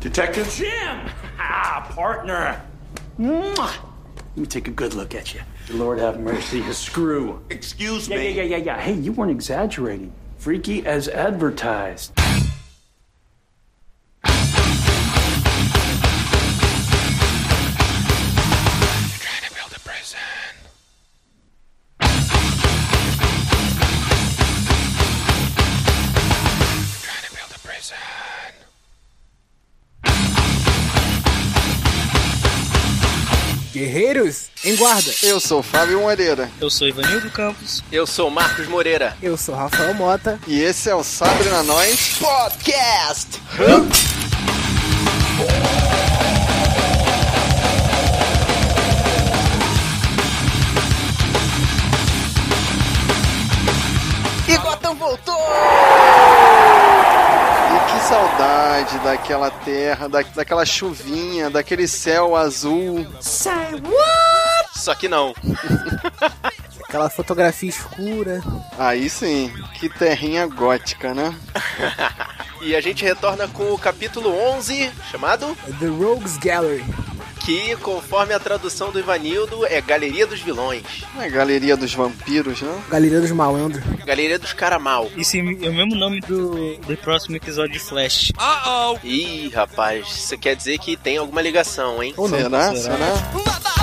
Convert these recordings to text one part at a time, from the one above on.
Detective? Jim! Ah, partner! Mwah! Let me take a good look at you. Lord have mercy, a screw. Excuse Yeah, me. yeah, yeah, yeah, yeah. Hey, you weren't exaggerating. Freaky as advertised. Guerreiros em guarda. Eu sou o Fábio Moreira Eu sou Ivanildo Campos. Eu sou Marcos Moreira. Eu sou Rafael Mota. e esse é o Sabre na Nós. Podcast! Saudade daquela terra, da, daquela chuvinha, daquele céu azul. Só que não. Aquela fotografia escura. Aí sim, que terrinha gótica, né? E a gente retorna com o capítulo 11, chamado The Rogues Gallery. Que, conforme a tradução do Ivanildo, é Galeria dos Vilões. A galeria dos vampiros, né? Galeria dos Malandros. Galeria dos Caramal. Esse é o mesmo nome do, do próximo episódio de Flash. Ih, rapaz, isso quer dizer que tem alguma ligação, hein? Ou não? Será? será? Será?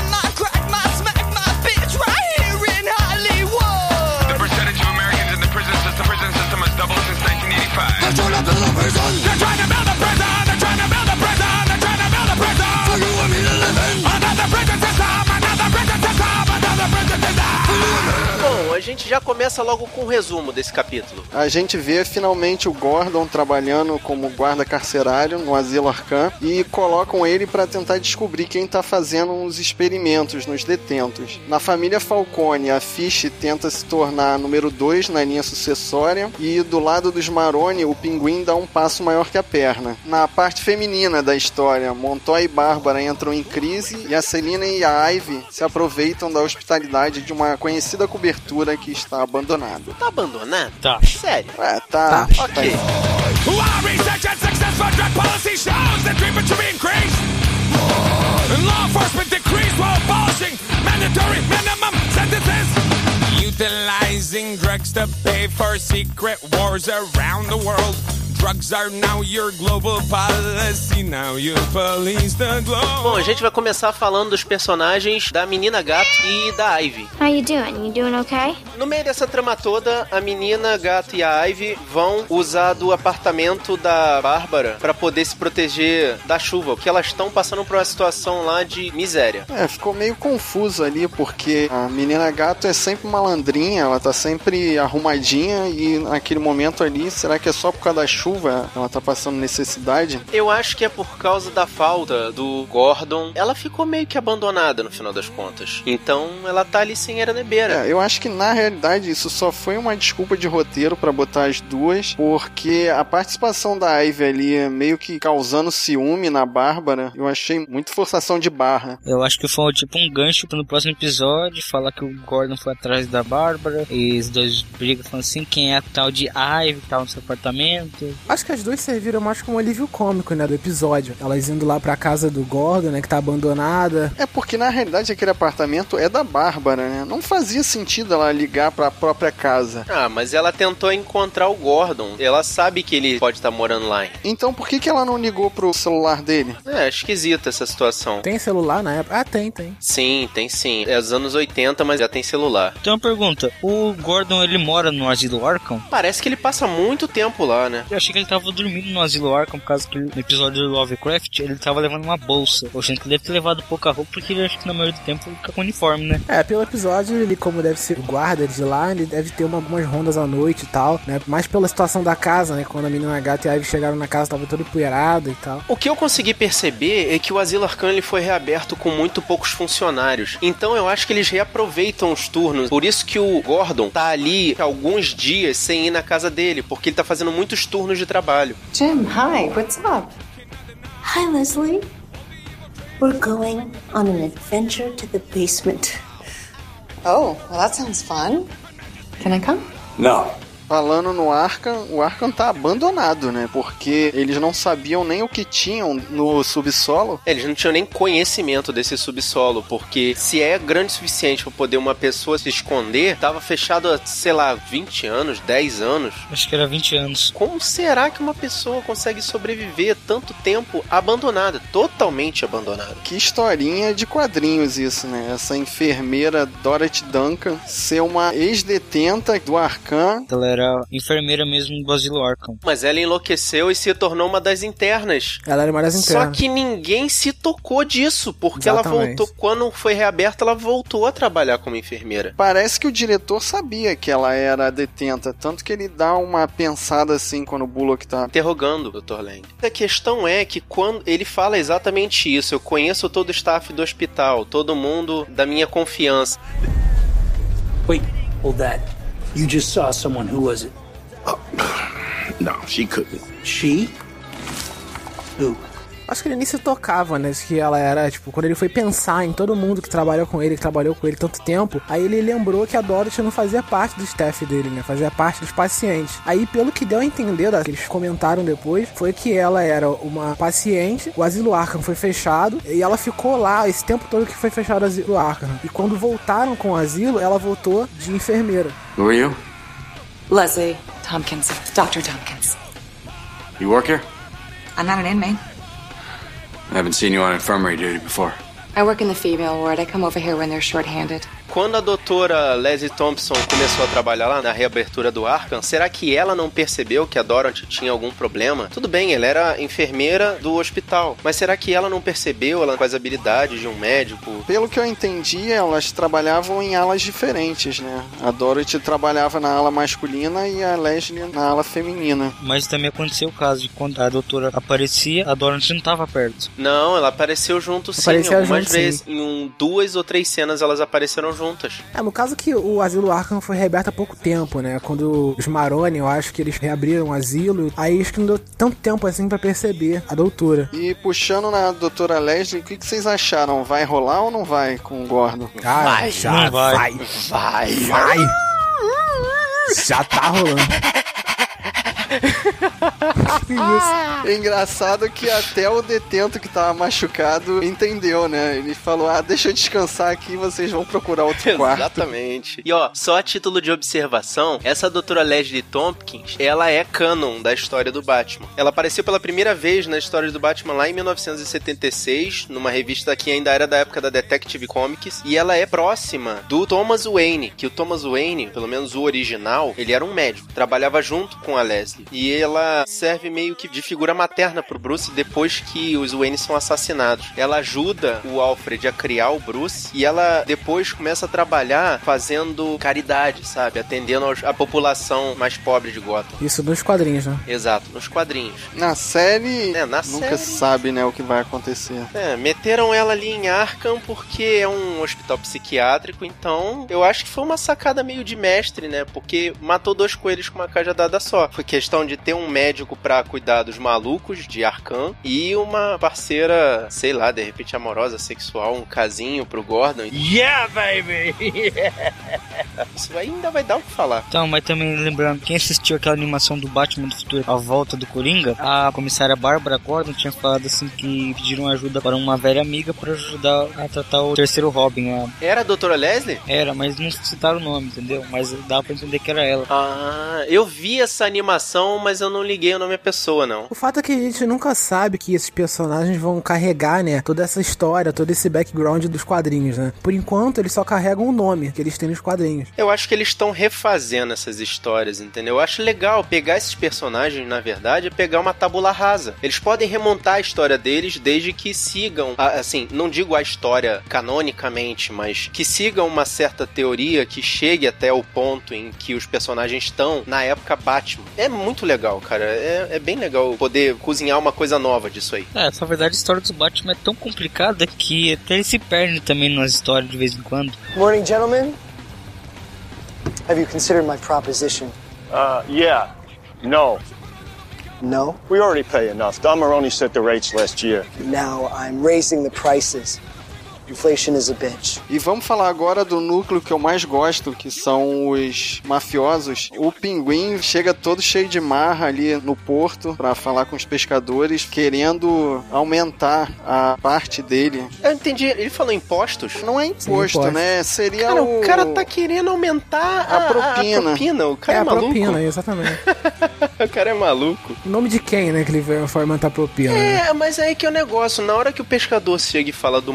Já começa logo com um resumo desse capítulo. A gente vê finalmente o Gordon trabalhando como guarda carcerário no Asilo Arkham e colocam ele para tentar descobrir quem tá fazendo os experimentos nos detentos. Na família Falcone, a Fish tenta se tornar número 2 na linha sucessória e do lado dos Maroni, o Pinguim dá um passo maior que a perna. Na parte feminina da história, Montoya e Bárbara entram em crise e a Celina e a Ivy se aproveitam da hospitalidade de uma conhecida cobertura que está abandonada. Tá abandonado? Tá. Sério? É, tá. Ok. Our Drugs to pay for secret wars around the world. Drugs are now your global policy. Now you police the globe. Bom, a gente vai começar falando dos personagens da menina gato e da Ivy. How you doing? You doing okay? No meio dessa trama toda, a menina gato e a Ivy vão usar do apartamento da Bárbara pra poder se proteger da chuva, porque elas estão passando por uma situação lá de miséria. É, ficou meio confuso ali, porque a menina gato é sempre malandrinha, ela tá sempre arrumadinha e naquele momento ali, será que é só por causa da chuva ela tá passando necessidade? Eu acho que é por causa da falta do Gordon. Ela ficou meio que abandonada no final das contas. Então ela tá ali sem era nebeira. É, eu acho que na realidade isso só foi uma desculpa de roteiro pra botar as duas, porque a participação da Ivy ali meio que causando ciúme na Bárbara, eu achei muito forçação de barra. Eu acho que foi tipo um gancho pro no próximo episódio falar que o Gordon foi atrás da Bárbara e os dois brigam falando assim quem é a tal de Ivy que tá no seu apartamento. Acho que as duas serviram mais como alívio cômico, né, do episódio. Elas indo lá pra casa do Gordon, né, que tá abandonada. É porque na realidade aquele apartamento é da Bárbara, né? Não fazia sentido ela ligar pra própria casa. Ah, mas ela tentou encontrar o Gordon. Ela sabe que ele pode estar morando lá. Então por que, que ela não ligou pro celular dele? É esquisita essa situação. Tem celular na época? Ah, tem, tem. Sim, tem sim. É dos anos 80, mas já tem celular. Então uma pergunta, o Gordon ele mora no asilo Arkham? Parece que ele passa muito tempo lá, né? Eu achei que ele tava dormindo no asilo Arkham por causa que no episódio do Lovecraft ele tava levando uma bolsa. Eu achei que ele deve ter levado pouca roupa porque ele acho que na maioria do tempo ele fica com uniforme, né? É, pelo episódio, ele, como deve ser o guarda de lá, ele deve ter uma- algumas rondas à noite e tal, né? Mais pela situação da casa, né? Quando a menina gata e a Ivy chegaram na casa, tava toda empoeirada e tal. O que eu consegui perceber é que o Asilo Arcano ele foi reaberto com muito poucos funcionários. Então eu acho que eles reaproveitam os turnos. Por isso que o Gordon tá ali alguns dias sem ir na casa dele, porque ele tá fazendo muitos turnos de trabalho. Jim, hi, what's up? Hi, Leslie. We're going on an adventure to the basement. Oh, well, that sounds fun. Can I come? No. Falando no Arkham, o Arkham tá abandonado, né? Porque eles não sabiam nem o que tinham no subsolo. Eles não tinham nem conhecimento desse subsolo, porque se é grande o suficiente para poder uma pessoa se esconder, tava fechado há, sei lá, 20 anos, 10 anos. Acho que era 20 anos. Como será que uma pessoa consegue sobreviver tanto tempo abandonada, totalmente abandonada? Que historinha de quadrinhos isso, né? Essa enfermeira Dorothy Duncan ser uma ex-detenta do Arkham. Ela era enfermeira mesmo do Asilo Arkham. Mas ela enlouqueceu e se tornou uma das internas. Ela era uma das Só internas. que ninguém se tocou disso, porque ela Exatamente. voltou, quando foi reaberta, ela voltou a trabalhar como enfermeira. Parece que o diretor sabia que ela era detenta, tanto que ele dá uma pensada assim quando o Bullock tá. Interrogando o Dr. Lang. A questão é que quando ele fala exatamente isso, eu conheço todo o staff do hospital, todo mundo da minha confiança. Wait, hold that. You just saw someone. Who was it? Oh, no, she couldn't. She? Who? Acho que ele nem se tocava, né? Que ela era, tipo, quando ele foi pensar em todo mundo que trabalhou com ele, que trabalhou com ele tanto tempo, aí ele lembrou que a Dorothy não fazia parte do staff dele, né? Fazia parte dos pacientes. Aí, pelo que deu a entender, da- que eles comentaram depois, foi que ela era uma paciente, o asilo Arkham foi fechado, e ela ficou lá esse tempo todo que foi fechado o asilo Arkham. E quando voltaram com o asilo, ela voltou de enfermeira. Who are you? Leslie Tompkins. Dr. Tompkins. You work here? I'm not an inmate. I haven't seen you on infirmary duty before. I work in the female ward. I come over here when they're short-handed. Quando a doutora Leslie Thompson começou a trabalhar lá na reabertura do Arkham, será que ela não percebeu que a Dorothy tinha algum problema? Tudo bem, ela era enfermeira do hospital, mas será que ela não percebeu ela com as habilidades de um médico? Pelo que eu entendi, elas trabalhavam em alas diferentes, né? A Dorothy trabalhava na ala masculina e a Leslie na ala feminina. Mas também aconteceu o caso de quando a doutora aparecia, a Dorothy não tava perto. Não, ela apareceu junto sim, Apareceu algumas junto, sim. vezes. Em um, duas ou três cenas elas apareceram juntas. É, no caso que o asilo Arkham foi reaberto há pouco tempo, né? Quando os Maroni, eu acho que eles reabriram o asilo, aí acho que não deu tanto tempo assim pra perceber a doutora. E puxando na doutora Leslie, o que, que vocês acharam? Vai rolar ou não vai com o Gordon? Cara, já não vai. vai. Vai. Vai. Já tá rolando. É engraçado que até o detento que tava machucado entendeu, né? Ele falou: ah, deixa eu descansar aqui, vocês vão procurar outro quarto. Exatamente. E ó, só a título de observação, essa doutora Leslie Tompkins, ela é canon da história do Batman. Ela apareceu pela primeira vez na história do Batman lá em 1976, numa revista que ainda era da época da Detective Comics, e ela é próxima do Thomas Wayne, que o Thomas Wayne, pelo menos o original, ele era um médico, trabalhava junto com a Leslie. E ela serve meio que de figura materna pro Bruce depois que os Wayne são assassinados. Ela ajuda o Alfred a criar o Bruce e ela depois começa a trabalhar fazendo caridade, sabe? Atendendo a população mais pobre de Gotham. Isso nos quadrinhos, né? Exato, nos quadrinhos. Na série, É, na nunca série- se sabe, né, o que vai acontecer. É, meteram ela ali em Arkham porque é um hospital psiquiátrico, então eu acho que foi uma sacada meio de mestre, né? Porque matou dois coelhos com uma cajadada só. Foi questão de ter um médico pra cuidar dos malucos de Arkham e uma parceira, sei lá, de repente amorosa, sexual, um casinho pro Gordon. Yeah, baby! Isso ainda vai dar o que falar. Então, mas também lembrando, quem assistiu aquela animação do Batman do Futuro, A Volta do Coringa, a comissária Bárbara Gordon tinha falado assim que pediram ajuda para uma velha amiga para ajudar a tratar o terceiro Robin. Era a doutora Leslie? Era, mas não citaram o nome, entendeu? Mas dá pra entender que era ela. Ah, eu vi essa animação, mas eu não liguei o nome à pessoa, não. O fato é que a gente nunca sabe que esses personagens vão carregar, né, toda essa história, todo esse background dos quadrinhos, né? Por enquanto, eles só carregam o nome que eles têm nos quadrinhos. Eu acho que eles estão refazendo essas histórias, entendeu? Eu acho legal pegar esses personagens, na verdade, e pegar uma tabula rasa. Eles podem remontar a história deles desde que sigam, a- assim, não digo a história canonicamente, mas que sigam uma certa teoria que chegue até o ponto em que os personagens estão na época Batman. É muito legal, cara. É, é bem legal poder cozinhar uma coisa nova disso aí. É, essa verdade, a história dos Batman é tão complicada que até ele se perde também nas histórias de vez em quando. Morning, gentlemen. Have you considered my proposition? Uh, yeah. No. No? We already pay enough. Don Maroney set the rates last year. Now I'm raising the prices. Inflation is a bitch. E vamos falar agora do núcleo que eu mais gosto, que são os mafiosos. O pinguim chega todo cheio de marra ali no porto para falar com os pescadores, querendo aumentar a parte dele. Eu entendi, ele falou impostos? Não é imposto, imposto. né? Seria Cara, o... o cara tá querendo aumentar a, A propina. a propina. O cara é é, a maluco. propina, exatamente. o cara é maluco. O nome de quem, né, que ele veio foi aumentar a propina. né? É, mas aí que é o negócio. Na hora que o pescador chega e fala do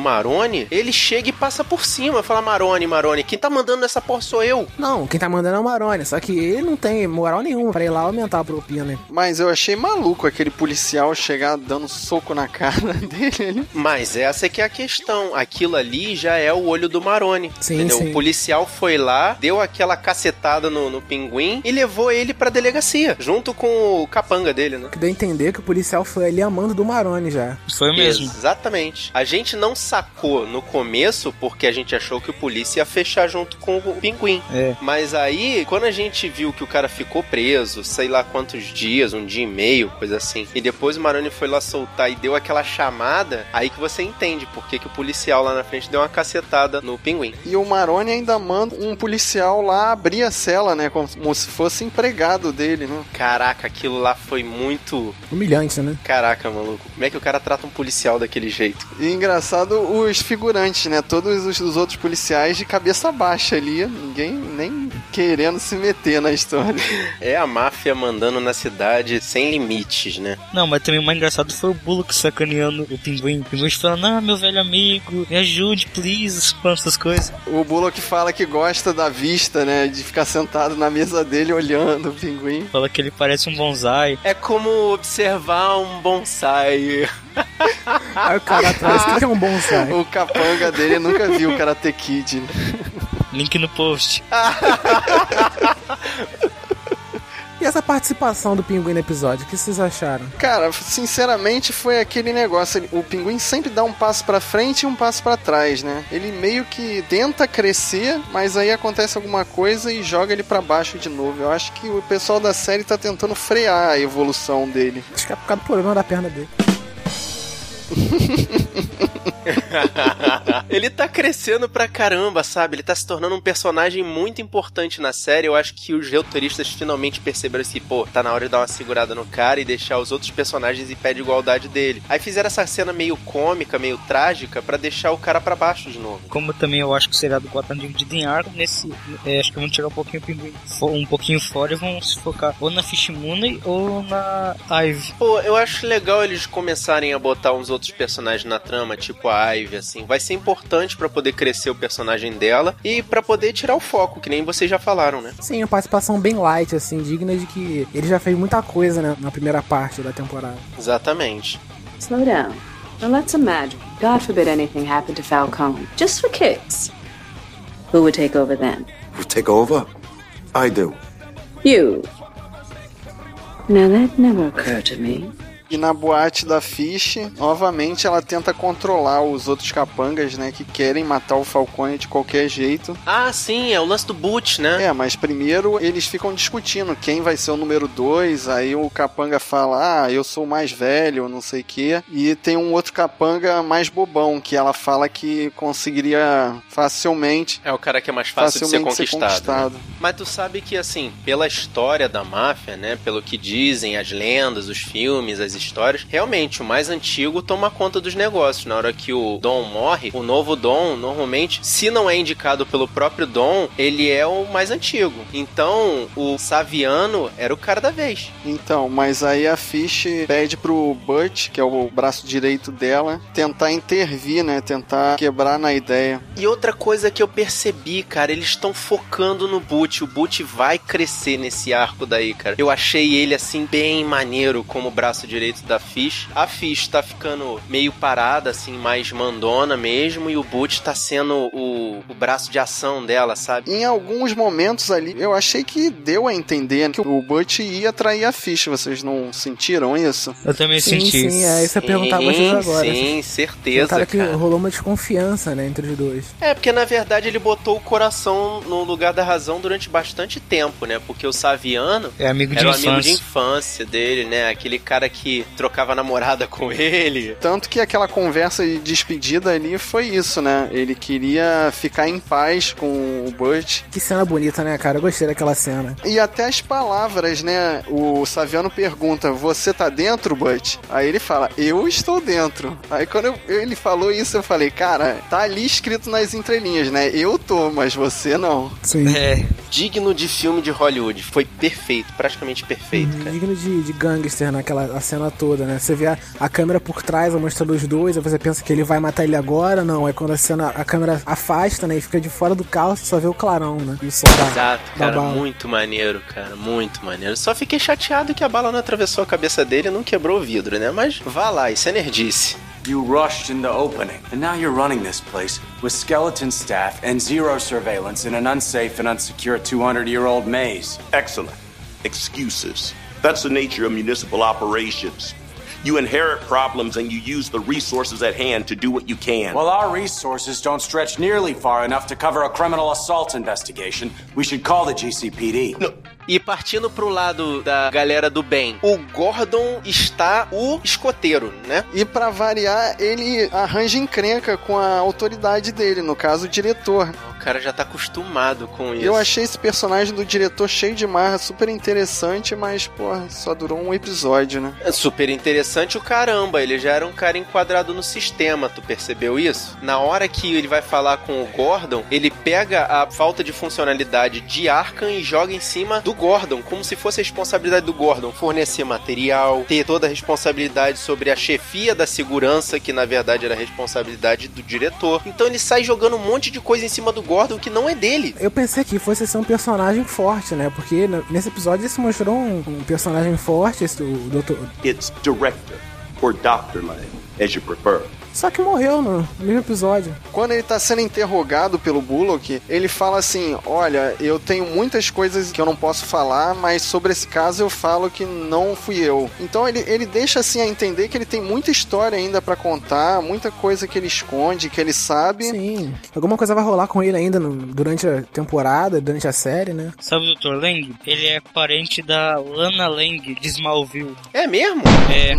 Maroni, ele chega e passa por cima. Fala, Maroni, Maroni, quem tá mandando essa porra sou eu. Não, quem tá mandando é o Maroni, só que ele não tem moral nenhuma pra ir lá aumentar a propina. Mas eu achei maluco aquele policial chegar dando soco na cara dele. Mas essa é que é a questão. Aquilo ali já é o olho do Maroni. Sim, entendeu? sim. O policial foi lá, deu aquela cacetada no, no pinguim e levou ele pra delegacia, junto com o capanga dele, né? Que deu a entender que o policial foi ali amando do Maroni já. Foi mesmo. Exatamente. A gente não sacou no começo porque a gente achou que o polícia ia fechar junto com o pinguim. É. Mas aí, quando a gente viu que o cara ficou preso, sei lá quantos dias, um dia e meio, coisa assim, e depois o Maroni foi lá soltar e deu aquela chamada, aí que você entende por que, que o policial lá na frente deu uma cacetada no pinguim. E o Maroni ainda manda um policial lá abrir a cela, né? Como se fosse empregado dele, né? Caraca, aquilo lá foi muito. Humilhante, né? Caraca, maluco. Como é que o cara trata um policial daquele jeito? E engraçado os figurantes, né? Todos os, os outros policiais de cabeça baixa ali, ninguém nem querendo se meter na história. É a máfia mandando na cidade sem limites, né? Não, mas também o mais engraçado foi o Bullock sacaneando o pinguim. O pinguim falando, ah, meu velho amigo, me ajude, please, com essas coisas. O Bullock fala que gosta da vista, né? De ficar sentado na mesa dele olhando o pinguim. Fala que ele parece um bonsai. É como observar um bonsai. Aí o cara atrás, o que é um bonsai? O capanga dele nunca viu o Karate Kid. né? Link no post. E essa participação do pinguim no episódio, o que vocês acharam? Cara, sinceramente foi aquele negócio. O pinguim sempre dá um passo pra frente e um passo pra trás, né? Ele meio que tenta crescer, mas aí acontece alguma coisa e joga ele pra baixo de novo. Eu acho que o pessoal da série tá tentando frear a evolução dele. Acho que é por causa do problema da perna dele. ele tá crescendo pra caramba, sabe? Ele tá se tornando um personagem muito importante na série. Eu acho que os roteiristas finalmente perceberam assim, pô, tá na hora de dar uma segurada no cara e deixar os outros personagens em pé de igualdade dele. Aí fizeram essa cena meio cômica, meio trágica, pra deixar o cara pra baixo de novo. Como também eu acho que o seriado Gotham dividido em arco, nesse. é, acho que vão tirar um pouquinho um pouquinho fora e vão se focar ou na Fish Mooney ou na Ivy. Pô, eu acho legal eles começarem a botar uns outros personagens na trama, tipo a Ivy, assim. Vai ser importante pra poder crescer o personagem dela e pra poder tirar o foco, que nem vocês já falaram, né? Sim, uma participação bem light, assim, digna de que ele já fez muita coisa né, na primeira parte da temporada. Exatamente. Slow down. Now let's imagine, God forbid anything happened to Falcone. Just for kicks. Who would take over then? Who take over? I do. You. Now that never occurred to me. E na boate da Fish, novamente ela tenta controlar os outros capangas, né? Que querem matar o Falcone de qualquer jeito. Ah, sim, é o lance do boot, né? É, mas primeiro eles ficam discutindo quem vai ser o número 2. Aí o capanga fala, ah, eu sou o mais velho, não sei o quê. E tem um outro capanga mais bobão, que ela fala que conseguiria facilmente. É o cara que é mais fácil de ser facilmente ser conquistado. conquistado. né? Mas tu sabe que, assim, pela história da máfia, né? Pelo que dizem as lendas, os filmes, as histórias, realmente o mais antigo toma conta dos negócios. Na hora que o Dom morre, o novo Dom, normalmente, se não é indicado pelo próprio Dom, ele é o mais antigo. Então, o Saviano era o cara da vez. Então, mas aí a Fish pede pro Butch, que é o braço direito dela, tentar intervir, né? Tentar quebrar na ideia. E outra coisa que eu percebi, cara, eles estão focando no Boot. O Boot vai crescer nesse arco daí, cara. Eu achei ele, assim, bem maneiro como braço direito da Fish. A Fish tá ficando meio parada, assim, mais mandona mesmo. E o Boot tá sendo o, o braço de ação dela, sabe? Em alguns momentos ali, eu achei que deu a entender que o Butch ia trair a Fish. Vocês não sentiram isso? Eu também Sim, senti sim, é isso que eu perguntar pra vocês agora. Sim, Tem certeza, um cara que cara. rolou uma desconfiança, né, entre os dois. É, porque na verdade ele botou o coração no lugar da razão durante bastante tempo, né? Porque o Saviano É amigo de era o infância. amigo de infância dele, né? Aquele cara que trocava namorada com ele. Tanto que aquela conversa de despedida ali foi isso, né? Ele queria ficar em paz com o Butch. Que cena bonita, né, cara? Eu gostei daquela cena. E até as palavras, né? O Saviano pergunta: Você tá dentro, Butch? Aí ele fala: Eu estou dentro. Aí quando eu- ele falou isso, eu falei: Cara, tá ali escrito nas entrelinhas, né? Eu tô, mas você não. Sim. É. Digno de filme de Hollywood. Foi perfeito, praticamente perfeito, cara. Digno de, de gangster naquela a cena toda, né? Você vê a, a câmera por trás, mostrando os dois, aí você pensa que ele vai matar ele agora, não. É quando a cena, a câmera afasta, né? E fica de fora do carro, você só vê o clarão, né? E o som da, Exato, da cara, bala. muito maneiro, cara, muito maneiro. Só fiquei chateado que a bala não atravessou a cabeça dele e não quebrou o vidro, né? Mas vá lá, isso é nerdice. You rushed in the opening, and now you're running this place with skeleton staff and zero surveillance in an unsafe and unsecure 200 year old maze. Excellent. Excuses. That's the nature of municipal operations. You inherit problems and you use the resources at hand to do what you can. Well, our resources don't stretch nearly far enough to cover a criminal assault investigation. We should call the GCPD. E partindo pro lado da galera do bem, o Gordon está o escoteiro, né? E pra variar, ele arranja encrenca com a autoridade dele, no caso, o diretor. O cara já tá acostumado com isso. Eu achei esse personagem do diretor cheio de marra, super interessante, mas, porra, só durou um episódio, né? É super interessante o caramba, ele já era um cara enquadrado no sistema, tu percebeu isso? Na hora que ele vai falar com o Gordon, ele pega a falta de funcionalidade de Arkham e joga em cima do Gordon, como se fosse a responsabilidade do Gordon fornecer material, ter toda a responsabilidade sobre a chefia da segurança, que na verdade era a responsabilidade do diretor. Então ele sai jogando um monte de coisa em cima do Gordon que não é dele. Eu pensei que fosse ser um personagem forte, né? Porque nesse episódio ele se mostrou um, um personagem forte, esse, o Dr. It's director or Dr. Lang, as you prefer. Só que morreu no mesmo episódio. Quando ele tá sendo interrogado pelo Bullock, ele fala assim: Olha, eu tenho muitas coisas que eu não posso falar, mas sobre esse caso eu falo que não fui eu. Então ele, ele deixa assim a entender que ele tem muita história ainda pra contar, muita coisa que ele esconde, que ele sabe. Sim. Alguma coisa vai rolar com ele ainda no- durante a temporada, durante a série, né? Sabe o Dr. Lang? Ele é parente da Lana Lang de Smallville. É mesmo? É.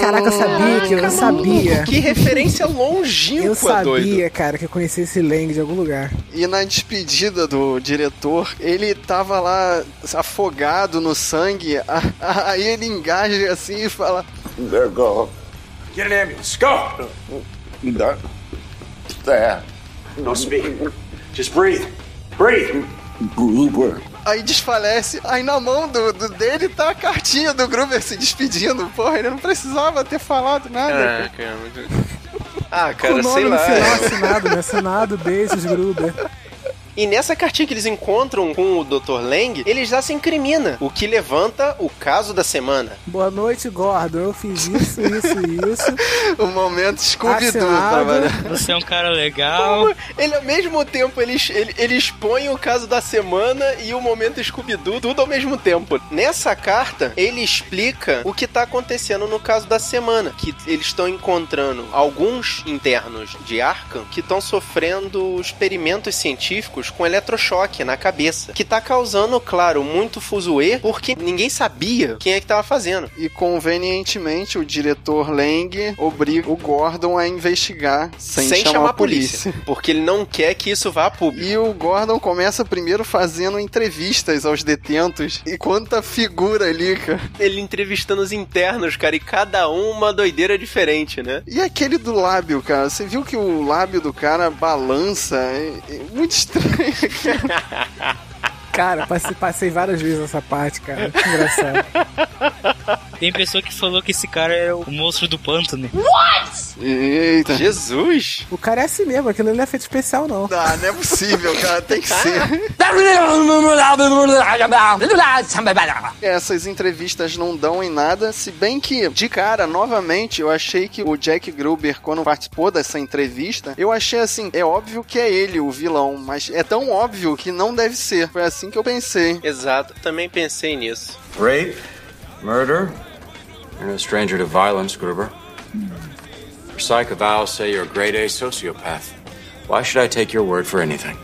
Caraca, eu sabia que eu sabia. Que referência longínqua, Eu sabia, doido. cara, que eu conhecia esse Lang de algum lugar. E na despedida do diretor, ele tava lá afogado no sangue, aí ele engaja assim e fala: There go. Get an ambulance. Go! That. There. No speak. Just breathe. Breathe. Gruber. Aí desfalece. Aí na mão do, do- dele tá a cartinha do Gruber se despedindo. Porra, ele não precisava ter falado nada. Ah, cara. muito- Ah, cara, Com o nome sei no lá. final assinado, né? Assinado, beijos, Gruber. E nessa cartinha que eles encontram com o Dr. Lang, ele já se incrimina, o que levanta o caso da semana. Boa noite, Gordon. Eu fiz isso, isso e isso. O momento Scooby-Doo Assinado. trabalhando. Você é um cara legal. Ele, ao mesmo tempo, ele, ele, ele expõe o caso da semana e o momento Scooby-Doo, tudo ao mesmo tempo. Nessa carta, ele explica o que tá acontecendo no caso da semana, que eles estão encontrando alguns internos de Arkham que estão sofrendo experimentos científicos com eletrochoque na cabeça, que tá causando, claro, muito fuzuê, porque ninguém sabia quem é que tava fazendo. E convenientemente o diretor Lang obriga o Gordon a investigar sem, chamar, a polícia. Porque ele não quer que isso vá a público. E o Gordon começa primeiro fazendo entrevistas aos detentos. E quanta figura ali, cara. Ele entrevistando os internos, cara, e cada um uma doideira diferente, né? E aquele do lábio, cara? Você viu que o lábio do cara balança? É, é muito estranho, cara. Passei, passei várias vezes essa parte, cara. Que engraçado. Tem pessoa que falou que esse cara é o monstro do pântano. Eita. Jesus! O cara é assim mesmo, aquilo não é feito especial, não. Ah, não é possível, cara. Tem que ser. Essas entrevistas não dão em nada, se bem que, de cara, novamente, eu achei que o Jack Gruber, quando participou dessa entrevista, eu achei assim, é óbvio que é ele o vilão, mas é tão óbvio que não deve ser. Foi assim que eu pensei. Exato, também pensei nisso. Rape, murder. You're no stranger to violence, Gruber. Your psych evals say you're a grade A sociopath. Why should I take your word for anything?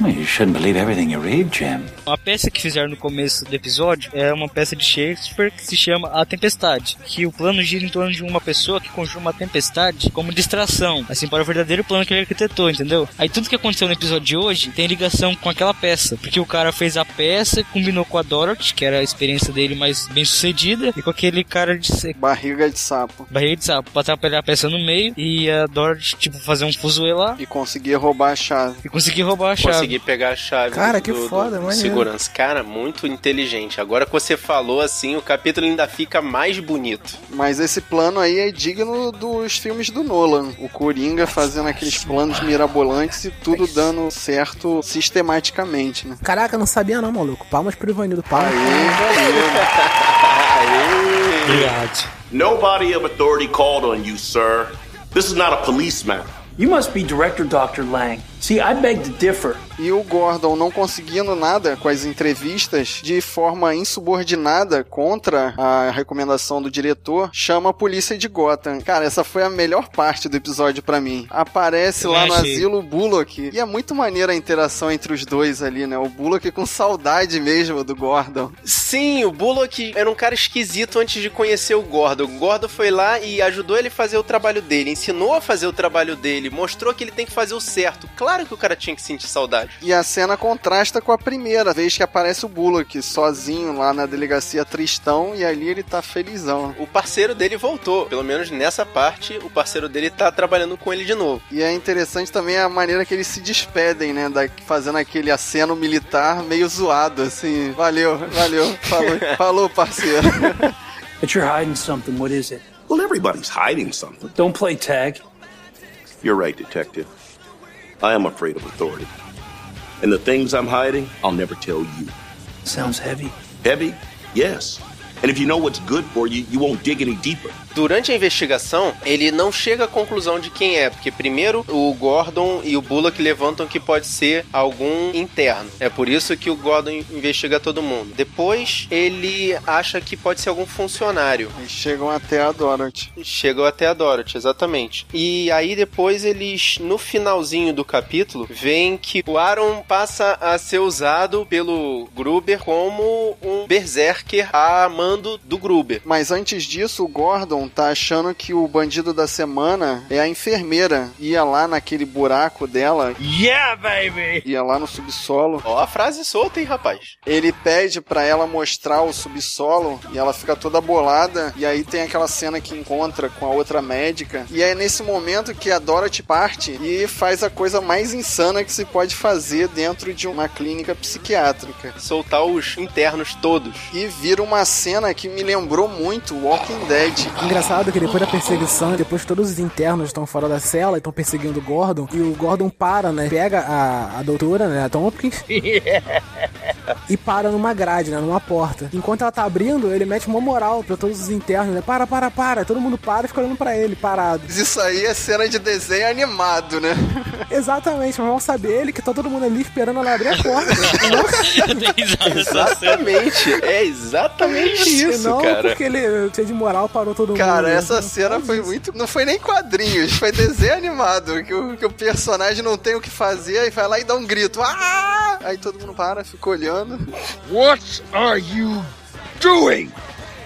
Well, you shouldn't believe everything you read, Jim. Uma peça que fizeram no começo do episódio é uma peça de Shakespeare que se chama A Tempestade, que o plano gira em torno de uma pessoa que conjura uma tempestade como distração, assim, para o verdadeiro plano que ele arquitetou, entendeu? Aí tudo que aconteceu no episódio de hoje tem ligação com aquela peça, porque o cara fez a peça, combinou com a Dorothy, que era a experiência dele mais bem sucedida, e com aquele cara de Barriga de sapo. barriga de sapo, pra atrapalhar a peça no meio e a Dorothy, tipo, fazer um fuzuê lá E conseguir roubar a chave. e conseguir roubar a chave. Consegui pegar a chave Cara, do, que do- foda, do maneiro. segurança. Cara, muito inteligente. Agora que você falou assim, o capítulo ainda fica mais bonito. Mas esse plano aí é digno dos filmes do Nolan. O Coringa fazendo aqueles planos mirabolantes e tudo dando certo sistematicamente, né? Caraca, não sabia não, maluco. Palmas pro Ivanildo. Palmas pro Obrigado. Nobody of authority called on you, sir. This is not a police matter. You must be Director Dr. Lang. See, I beg to differ. E o Gordon não conseguindo nada com as entrevistas, de forma insubordinada contra a recomendação do diretor, chama a polícia de Gotham. Cara, essa foi a melhor parte do episódio pra mim. Aparece lá no asilo o Bullock. E é muito maneira a interação entre os dois ali, né? O Bullock com saudade mesmo do Gordon. Sim, o Bullock era um cara esquisito antes de conhecer o Gordon. O Gordon foi lá e ajudou ele a fazer o trabalho dele, ensinou a fazer o trabalho dele, mostrou que ele tem que fazer o certo. Claro que o cara tinha que sentir saudade. E a cena contrasta com a primeira vez que aparece o Bullock sozinho lá na delegacia Tristão e ali ele tá felizão. O parceiro dele voltou, pelo menos nessa parte, o parceiro dele tá trabalhando com ele de novo. E é interessante também a maneira que eles se despedem, né? Da, fazendo aquele aceno militar meio zoado, assim. Valeu, valeu. Falou, falou parceiro. But you're hiding something. What is it? Well, everybody's hiding something. Don't play tag. You're right, Detective. I am afraid of authority. And the things I'm hiding, I'll never tell you. Sounds heavy. Heavy? Yes. And if you know what's good for you, you won't dig any deeper. Durante a investigação, ele não chega à conclusão de quem é, porque primeiro o Gordon e o Bullock levantam que pode ser algum interno. É por isso que o Gordon investiga todo mundo. Depois, ele acha que pode ser algum funcionário. Eles chegam até a Dorothy. Chegam até a Dorothy, exatamente. E aí depois eles, no finalzinho do capítulo, veem que o Aaron passa a ser usado pelo Gruber como um berserker a mando do Gruber. Mas antes disso, o Gordon tá achando que o bandido da semana é a enfermeira. Ia lá naquele buraco dela, Yeah, baby! ia lá no subsolo. Ó a frase solta, hein, rapaz? Ele pede pra ela mostrar o subsolo e ela fica toda bolada. E aí tem aquela cena que encontra com a outra médica. E é nesse momento que a Dorothy parte e faz a coisa mais insana que se pode fazer dentro de uma clínica psiquiátrica. Soltar os internos todos. E vira uma cena que me lembrou muito Walking Dead. Engraçado que depois da perseguição, depois que todos os internos estão fora da cela e estão perseguindo o Gordon, e o Gordon para, né? Pega a, a doutora, né? A Tompkins, e para numa grade, né? Numa porta. Enquanto ela tá abrindo, ele mete uma moral pra todos os internos, né? Para, para, para. Todo mundo para e fica olhando pra ele, parado. Isso aí é cena de desenho animado, né? Exatamente, mas vamos saber ele que tá todo mundo ali esperando ela abrir a porta. Exatamente. É exatamente E isso, não cara. porque ele, cheio de moral, parou todo mundo. Cara, essa cena foi muito. Não foi nem quadrinhos, foi desenho animado. Que o, que o personagem não tem o que fazer e vai lá e dá um grito. Ah! Aí todo mundo para, fica olhando. What are you doing?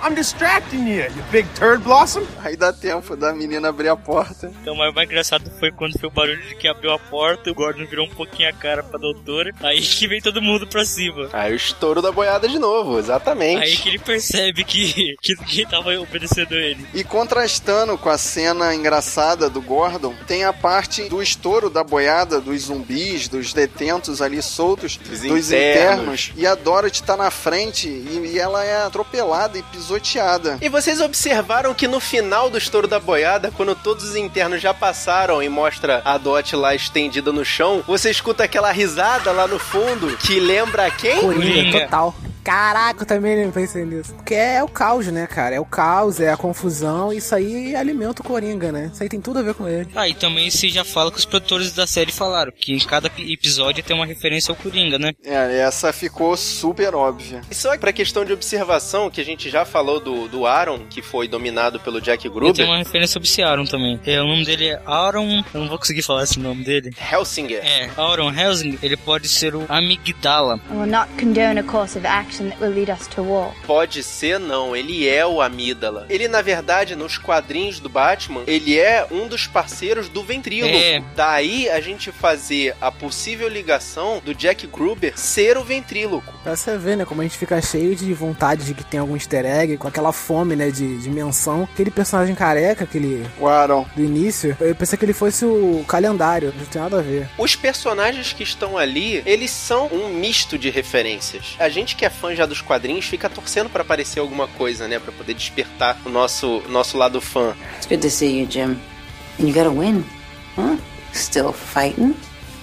I'm distracting you, you big turd blossom. Aí dá tempo da menina abrir a porta. Então, mas o mais engraçado foi quando foi o barulho de que abriu a porta, o Gordon virou um pouquinho a cara pra doutora, aí que vem todo mundo pra cima. Aí o estouro da boiada de novo, exatamente. Aí que ele percebe que, que ninguém tava obedecendo ele. E contrastando com a cena engraçada do Gordon, tem a parte do estouro da boiada, dos zumbis, dos detentos ali soltos, Dos dos, internos. internos. E a Dorothy tá na frente e, e ela é atropelada e pisoteada. E vocês observaram que no final do estouro da boiada, quando todos os internos já passaram e mostra a Dot lá estendida no chão, você escuta aquela risada lá no fundo que lembra quem? Coringa, total. Caraca, eu também não pensei nisso. Porque é o caos, né, cara? É o caos, é a confusão. Isso aí alimenta o Coringa, né? Isso aí tem tudo a ver com ele. Ah, e também se já fala que os produtores da série falaram que em cada episódio tem uma referência ao Coringa, né? É, essa ficou super óbvia. E só pra questão de observação, que a gente já falou do, do Aaron, que foi dominado pelo Jack E Gruber. tem uma referência sobre esse Aaron também. É, o nome dele é Aaron. Eu não vou conseguir falar esse nome dele. Helsinger. É, Aaron Helsing, ele pode ser o Amigdala. I will not condone a course of action that will lead us to war. Pode ser, não. Ele é o Amídala. Ele, na verdade, nos quadrinhos do Batman, ele é um dos parceiros do Ventríloco. É. Daí a gente fazer a possível ligação do Jack Gruber ser o Ventríloco. Pra você ver, né, como a gente fica cheio de vontade de que tem algum easter egg, com aquela fome, né, de, de menção. Aquele personagem careca, aquele... O Aaron. Do início, eu pensei que ele fosse o calendário, não tem nada a ver. Os personagens que estão ali, eles são um misto de referências. A gente que é fã já dos quadrinhos fica torcendo pra aparecer alguma coisa, né, Pra poder despertar o nosso nosso lado fã. It's good to see you, Jim. And you gotta win. Huh? Still fighting?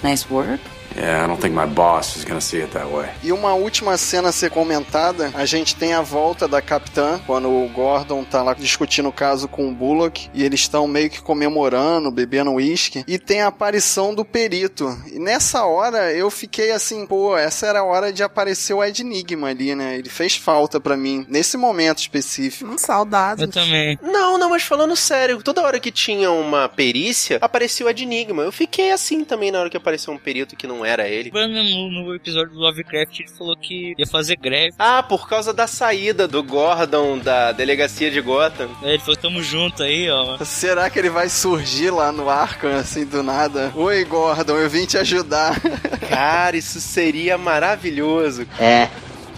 Nice work. Yeah, I don't think my boss is gonna see it that way. E uma última cena a ser comentada, a gente tem a volta da capitã, quando o Gordon tá lá discutindo o caso com o Bullock, e eles estão meio que comemorando, bebendo uísque, e tem a aparição do perito. E nessa hora eu fiquei assim, pô, essa era a hora de aparecer o Ed Enigma ali, né? Ele fez falta pra mim, nesse momento específico. Um saudade. Eu também. Não, não, mas falando sério, toda hora que tinha uma perícia, aparecia o Ed Enigma. Eu fiquei assim também na hora que apareceu um perito que não era ele. No, no episódio do Lovecraft, ele falou que ia fazer greve. Ah, por causa da saída do Gordon da delegacia de Gotham. É, ele falou, tamo junto aí, ó. Será que ele vai surgir lá no Arkham, assim, do nada? Oi, Gordon, eu vim te ajudar. Cara, isso seria maravilhoso. É.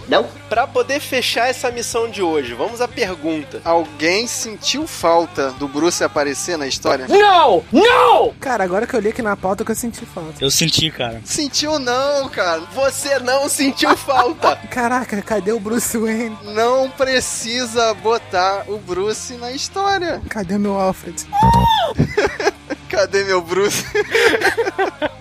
Não? Pra poder fechar essa missão de hoje, vamos à pergunta. Alguém sentiu falta do Bruce aparecer na história? Não! Não! Cara, agora que eu li aqui na pauta que eu senti falta. Eu senti, cara. Sentiu não, cara. Você não sentiu falta. Caraca, cadê o Bruce Wayne? Não precisa botar o Bruce na história. Cadê meu Alfred? Cadê meu Bruce?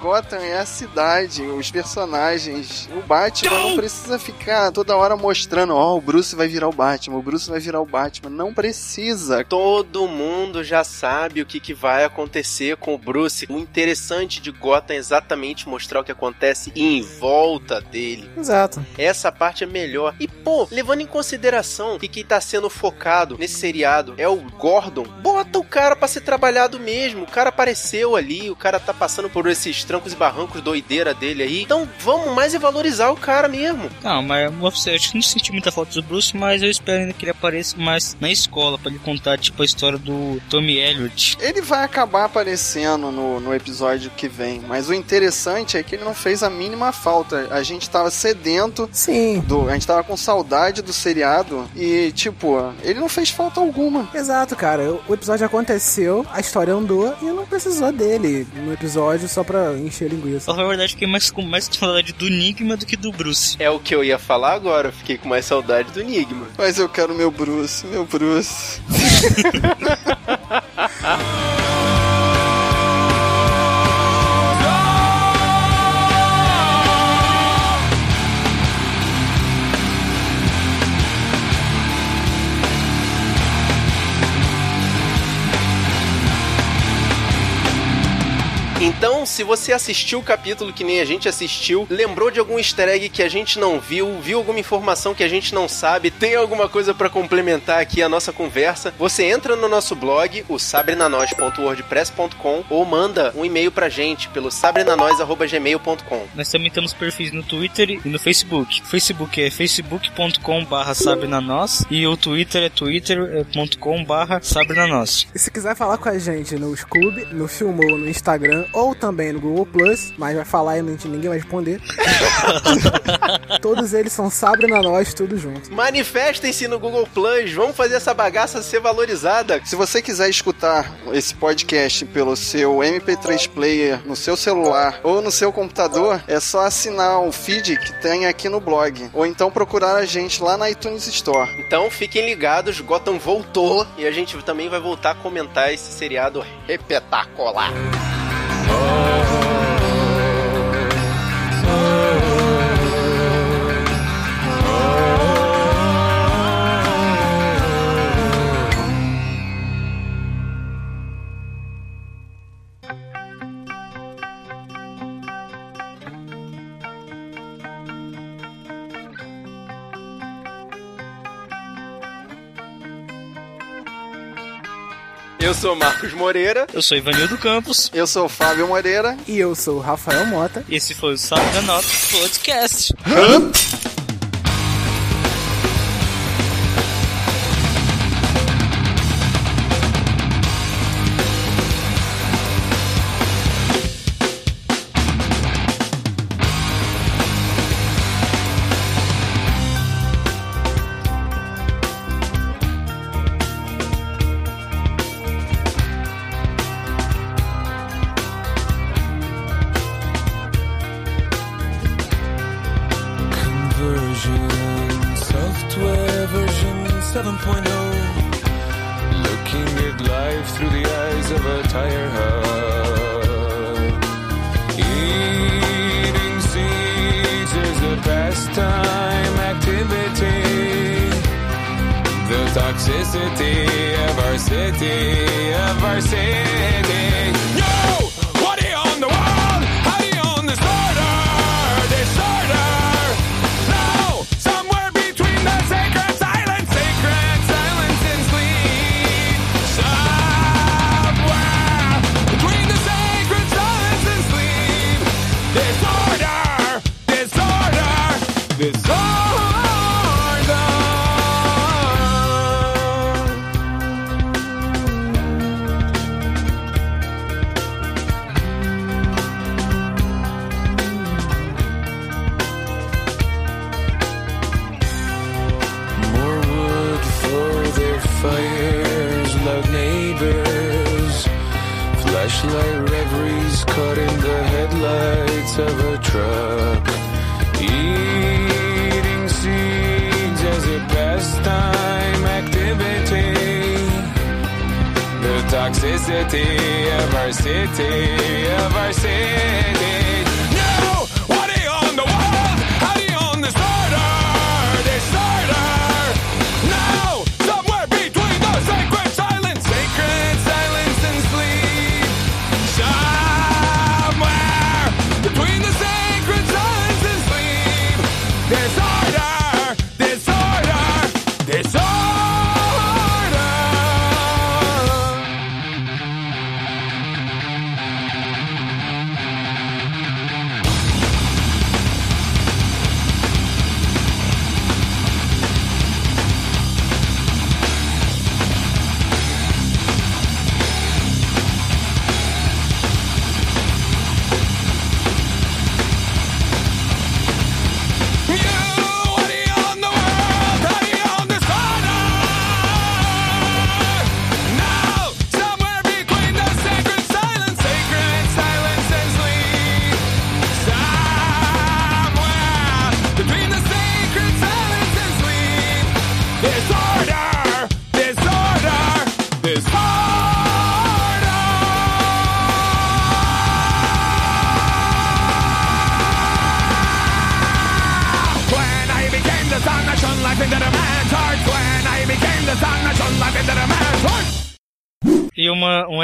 Gotham é a cidade, os personagens. O Batman não precisa ficar toda hora mostrando, ó, o Bruce vai virar o Batman, o Bruce vai virar o Batman. Não precisa. Todo mundo já sabe o que, que vai acontecer com o Bruce. O interessante de Gotham é exatamente mostrar o que acontece em volta dele. Exato. Essa parte é melhor. E, pô, levando em consideração que quem tá sendo focado nesse seriado é o Gordon, bota o cara pra ser trabalhado mesmo. O cara apareceu ali, o cara tá passando por esses trancos e barrancos doideira dele aí. Então vamos mais é valorizar o cara mesmo. Não, mas você, acho que não senti muita falta do Bruce, mas eu espero ainda que ele apareça mais na escola pra ele contar, tipo, a história do Tommy Elliot. Ele vai acabar aparecendo no, no episódio que vem, mas o interessante é que ele não fez a mínima falta. A gente tava sedento. Sim. Do, a gente tava com saudade do seriado e, tipo, ele não fez falta alguma. Exato, cara. O episódio aconteceu, a história andou e não precisou dele no episódio só pra encher linguiça. Na verdade, fiquei mais com mais saudade do Enigma do que do Bruce. É o que eu ia falar agora, eu fiquei com mais saudade do Enigma. Mas eu quero meu Bruce, meu Bruce. Então, se você assistiu o capítulo que nem a gente assistiu, lembrou de algum easter egg que a gente não viu, viu alguma informação que a gente não sabe, tem alguma coisa para complementar aqui a nossa conversa, você entra no nosso blog, o sabrenanois.wordpress.com ou manda um e-mail pra gente pelo sabrenanois.gmail.com. Nós também temos perfis no Twitter e no Facebook. O Facebook é facebook.com barra sabrenanois e o Twitter é twitter.com barra sabrenanois. E se quiser falar com a gente no Scoob, no Filmou, no Instagram ou também no Google Plus, mas vai falar e ninguém vai responder. Todos eles são Sabre na nós, tudo junto. Manifestem-se no Google Plus, vamos fazer essa bagaça ser valorizada. Se você quiser escutar esse podcast pelo seu MP3 player, no seu celular ou no seu computador, é só assinar o feed que tem aqui no blog. Ou então procurar a gente lá na iTunes Store. Então fiquem ligados, Gotham voltou e a gente também vai voltar a comentar esse seriado repetacular. Oh. Eu sou Marcos Moreira. Eu sou Ivanildo Campos. Eu sou Fábio Moreira. E eu sou o Rafael Mota. E esse foi o Salve da Nota Podcast. Hã? Pastime activity. The toxicity of our city, of our city. Toxicity our city, city.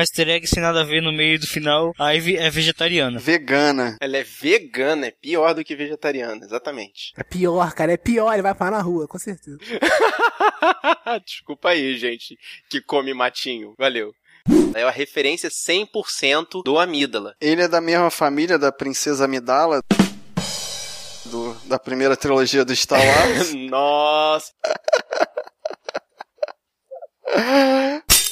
Easter egg sem nada a ver no meio do final. A Ivy é vegetariana. Vegana. Ela é vegana, é pior do que vegetariana, exatamente. É pior, cara, é pior, ele vai parar na rua, com certeza. Desculpa aí, gente, que come matinho. Valeu. É uma referência 100% do Amígdala. Ele é da mesma família da Princesa Amidala. Do, da primeira trilogia do Star Wars. Nossa.